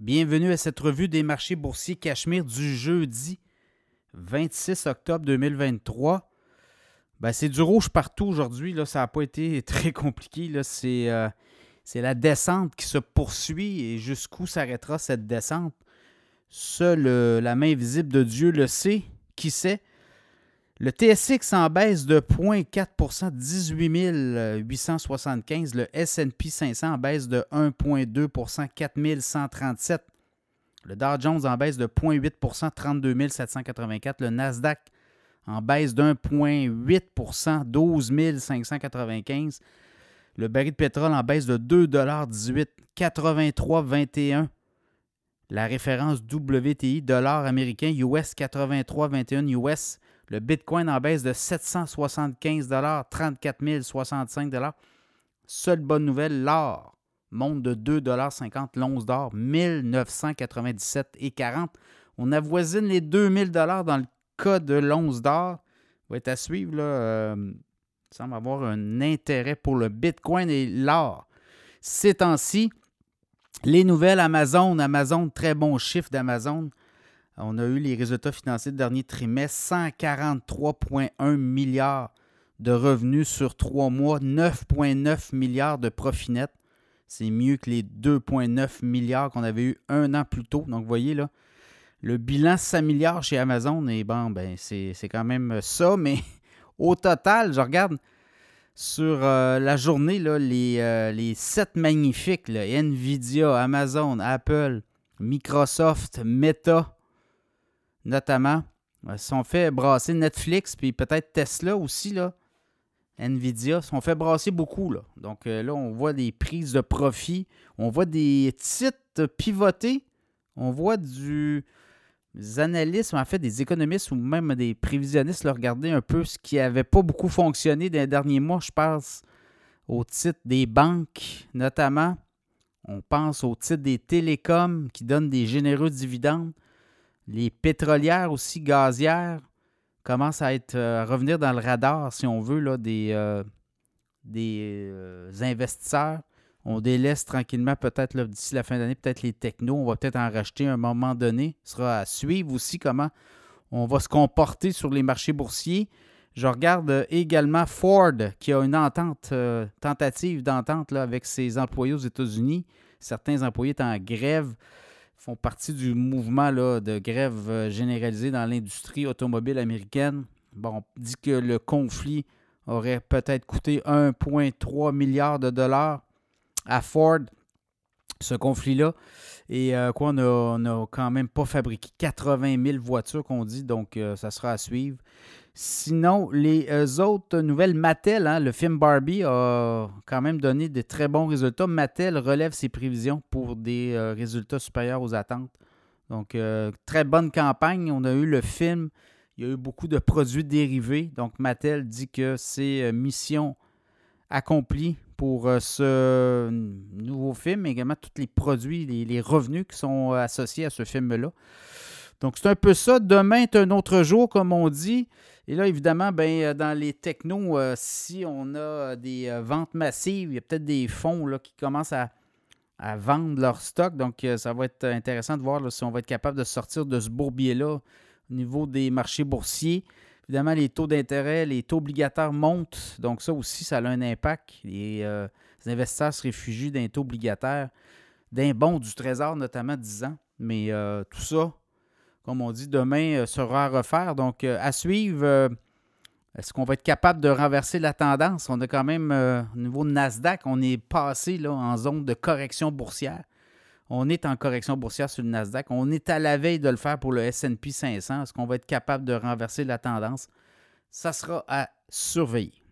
Bienvenue à cette revue des marchés boursiers Cachemire du jeudi 26 octobre 2023. Ben, c'est du rouge partout aujourd'hui. Là. Ça n'a pas été très compliqué. Là. C'est, euh, c'est la descente qui se poursuit et jusqu'où s'arrêtera cette descente? Seule la main visible de Dieu le sait. Qui sait? Le TSX en baisse de 0,4% 18 875. Le SP 500 en baisse de 1,2% 4 137. Le Dow Jones en baisse de 0,8% 32 784. Le Nasdaq en baisse de 1,8% 12 595. Le baril de pétrole en baisse de 2,18 83,21. La référence WTI, dollar américain, US 83,21 US le Bitcoin en baisse de 775 34 065 Seule bonne nouvelle, l'or monte de 2,50 l'once d'or, 1997,40 On avoisine les 2000 dans le cas de l'once d'or. Va être à suivre. Là, euh, semble avoir un intérêt pour le Bitcoin et l'or. Ces temps-ci, les nouvelles Amazon, Amazon, très bon chiffre d'Amazon. On a eu les résultats financiers du dernier trimestre, 143,1 milliards de revenus sur trois mois, 9,9 milliards de profit net. C'est mieux que les 2,9 milliards qu'on avait eu un an plus tôt. Donc, vous voyez là, le bilan 5 milliards chez Amazon, et ben, c'est quand même ça, mais au total, je regarde sur euh, la journée, les, euh, les 7 magnifiques, Nvidia, Amazon, Apple, Microsoft, Meta, notamment, euh, sont fait brasser Netflix, puis peut-être Tesla aussi, là, Nvidia, sont fait brasser beaucoup. Là. Donc euh, là, on voit des prises de profit, on voit des titres pivotés, on voit du des analystes, en fait des économistes ou même des prévisionnistes là, regarder un peu ce qui n'avait pas beaucoup fonctionné dans les derniers mois. Je pense au titre des banques notamment. On pense au titre des télécoms qui donnent des généreux dividendes. Les pétrolières aussi, gazières, commencent à, être, euh, revenir dans le radar, si on veut, là, des, euh, des euh, investisseurs. On délaisse tranquillement, peut-être d'ici la fin d'année, peut-être les technos. On va peut-être en racheter à un moment donné. Ce sera à suivre aussi comment on va se comporter sur les marchés boursiers. Je regarde également Ford qui a une entente, tentative d'entente avec ses employés aux États-Unis. Certains employés sont en grève font partie du mouvement de grève euh, généralisée dans l'industrie automobile américaine. Bon, on dit que le conflit aurait peut-être coûté 1,3 milliard de dollars à Ford, ce conflit-là. Et euh, quoi, on n'a quand même pas fabriqué 80 000 voitures qu'on dit, donc euh, ça sera à suivre. Sinon, les euh, autres nouvelles, Mattel, hein, le film Barbie a quand même donné de très bons résultats. Mattel relève ses prévisions pour des résultats supérieurs aux attentes. Donc, très bonne campagne. On a eu le film. Il y a eu beaucoup de produits dérivés. Donc, Mattel dit que c'est mission accomplie pour ce nouveau film, mais également tous les produits, les revenus qui sont associés à ce film-là. Donc, c'est un peu ça. Demain est un autre jour, comme on dit. Et là, évidemment, ben, euh, dans les technos, euh, si on a des euh, ventes massives, il y a peut-être des fonds là, qui commencent à, vendre leur stock. Donc, ça va être intéressant de voir si on va être capable de sortir de ce bourbier-là au niveau des marchés boursiers. Évidemment, les taux d'intérêt, les taux obligataires montent. Donc, ça aussi, ça a un impact. Les, les investisseurs se réfugient d'un taux obligataire, d'un bon du Trésor, notamment 10 ans. Mais tout ça, comme on dit, demain euh, sera à refaire. Donc, euh, à suivre, euh, est-ce qu'on va être capable de renverser la tendance? On a quand même, au niveau de Nasdaq, on est passé là, en zone de correction boursière. On est en correction boursière sur le Nasdaq. On est à la veille de le faire pour le SP 500. Est-ce qu'on va être capable de renverser la tendance? Ça sera à surveiller.